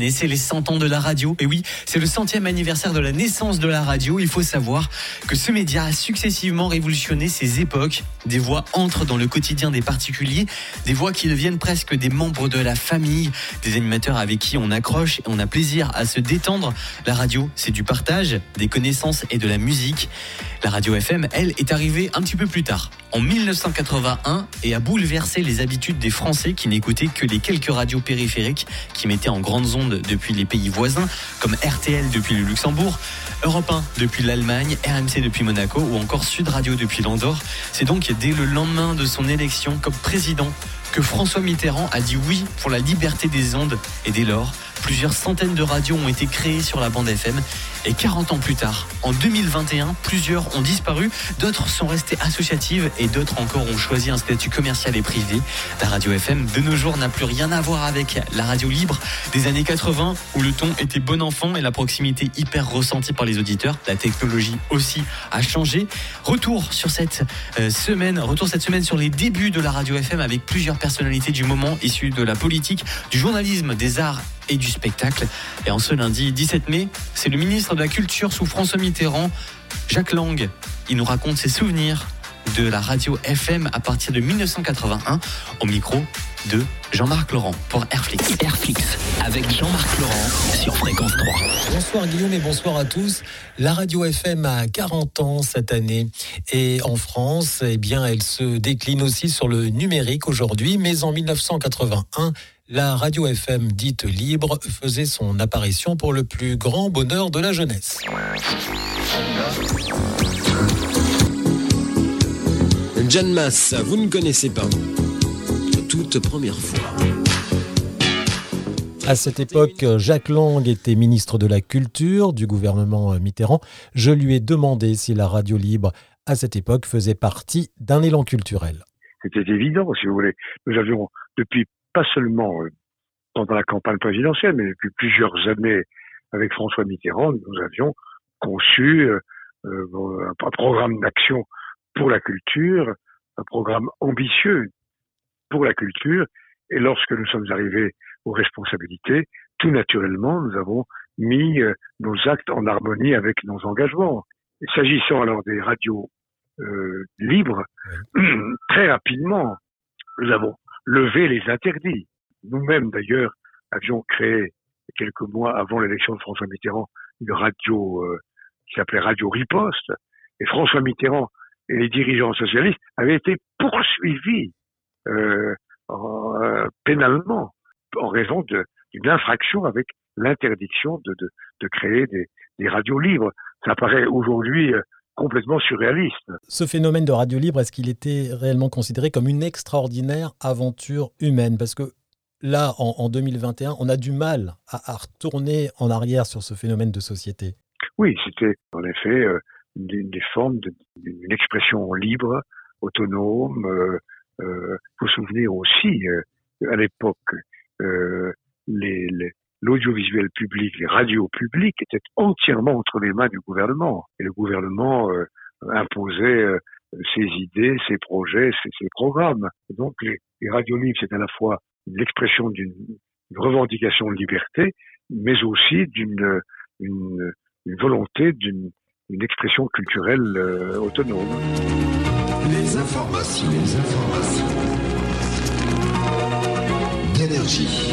Et c'est les 100 ans de la radio. Et oui, c'est le centième anniversaire de la naissance de la radio. Il faut savoir que ce média a successivement révolutionné ses époques. Des voix entrent dans le quotidien des particuliers, des voix qui deviennent presque des membres de la famille, des animateurs avec qui on accroche et on a plaisir à se détendre. La radio, c'est du partage, des connaissances et de la musique. La radio FM, elle, est arrivée un petit peu plus tard, en 1981, et a bouleversé les habitudes des Français qui n'écoutaient que les quelques radios périphériques qui mettaient en grandes ondes depuis les pays voisins, comme RTL depuis le Luxembourg, Europe 1 depuis l'Allemagne, RMC depuis Monaco ou encore Sud Radio depuis l'Andorre. C'est donc dès le lendemain de son élection comme président que François Mitterrand a dit oui pour la liberté des ondes et dès lors, Plusieurs centaines de radios ont été créées sur la bande FM et 40 ans plus tard, en 2021, plusieurs ont disparu, d'autres sont restées associatives et d'autres encore ont choisi un statut commercial et privé. La radio FM de nos jours n'a plus rien à voir avec la radio libre des années 80 où le ton était bon enfant et la proximité hyper ressentie par les auditeurs. La technologie aussi a changé. Retour sur cette euh, semaine, retour cette semaine sur les débuts de la radio FM avec plusieurs personnalités du moment issues de la politique, du journalisme, des arts et du spectacle. Et en ce lundi 17 mai, c'est le ministre de la Culture sous François Mitterrand, Jacques Lang. Il nous raconte ses souvenirs de la radio FM à partir de 1981 au micro de Jean-Marc Laurent pour Airflix. Airflix avec Jean-Marc Laurent sur Fréquence 3. Bonsoir Guillaume et bonsoir à tous. La radio FM a 40 ans cette année et en France, eh bien, elle se décline aussi sur le numérique aujourd'hui, mais en 1981, la radio FM dite libre faisait son apparition pour le plus grand bonheur de la jeunesse. John Mass, vous ne connaissez pas. Toute première fois. À cette époque, Jacques Lang était ministre de la Culture du gouvernement Mitterrand. Je lui ai demandé si la radio libre, à cette époque, faisait partie d'un élan culturel. C'était évident, si vous voulez. Nous avions, depuis pas seulement euh, pendant la campagne présidentielle, mais depuis plusieurs années avec François Mitterrand, nous avions conçu euh, euh, un programme d'action pour la culture, un programme ambitieux pour la culture. Et lorsque nous sommes arrivés aux responsabilités, tout naturellement, nous avons mis nos actes en harmonie avec nos engagements. S'agissant alors des radios euh, libres, très rapidement, nous avons levé les interdits. Nous-mêmes, d'ailleurs, avions créé quelques mois avant l'élection de François Mitterrand une radio euh, qui s'appelait Radio Riposte. Et François Mitterrand et les dirigeants socialistes avaient été poursuivis euh, euh pénalement en raison d'une infraction avec l'interdiction de, créer des, des, radios libres. Ça paraît aujourd'hui euh, complètement surréaliste. Ce phénomène de radio libre, est-ce qu'il était réellement considéré comme une extraordinaire aventure humaine? Parce que là, en, 2021, on a du mal à, retourner en arrière sur ce phénomène de société. Oui, c'était en effet euh, des, formes d'une expression libre, autonome. Euh, euh, faut souvenir aussi, euh, à l'époque, euh, les, l'audiovisuel public, les radios publiques étaient entièrement entre les mains du gouvernement. Et le gouvernement euh, imposait euh, ses idées, ses projets, ses, ses programmes. donc les, les radios libres, c'est à la fois l'expression d'une revendication de liberté, mais aussi d'une une, une volonté d'une une expression culturelle euh, autonome. Les informations, les informations d'énergie.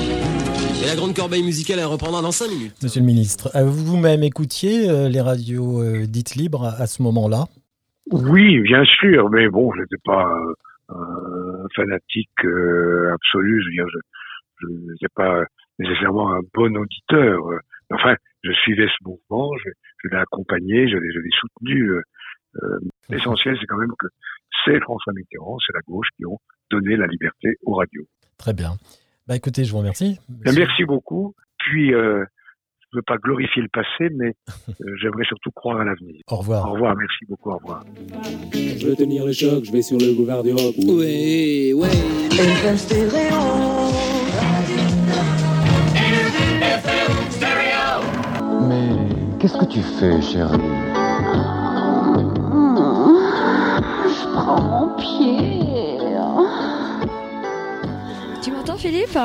Et la grande corbeille musicale, elle reprendra dans 5 minutes. Monsieur le ministre, vous-même écoutiez euh, les radios euh, dites libres à ce moment-là? Oui, bien sûr, mais bon, je n'étais pas un fanatique absolu, je veux dire, je n'étais pas nécessairement un bon auditeur. Enfin, je suivais ce mouvement, je, je l'ai accompagné, je l'ai soutenu. Euh, euh, L'essentiel, c'est quand même que c'est François Mitterrand, c'est la gauche qui ont donné la liberté aux radios. Très bien. Bah écoutez, je vous remercie. Merci beaucoup. Puis, euh, je ne veux pas glorifier le passé, mais euh, j'aimerais surtout croire à l'avenir. Au revoir. Au revoir, merci beaucoup, au revoir. Je veux tenir le choc, je vais sur le boulevard du rock. Ouais, ouais. Qu'est-ce que tu fais, chérie? Tu m'entends, Philippe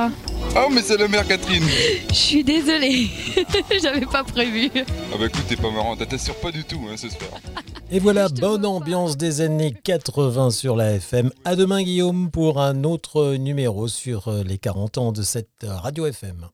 Oh, mais c'est la mère Catherine. Je suis désolée, j'avais pas prévu. Ah bah écoute, t'es pas marrant, t'assures pas du tout hein, ce soir. Et voilà, bonne ambiance des années 80 sur la FM. À demain Guillaume pour un autre numéro sur les 40 ans de cette radio FM.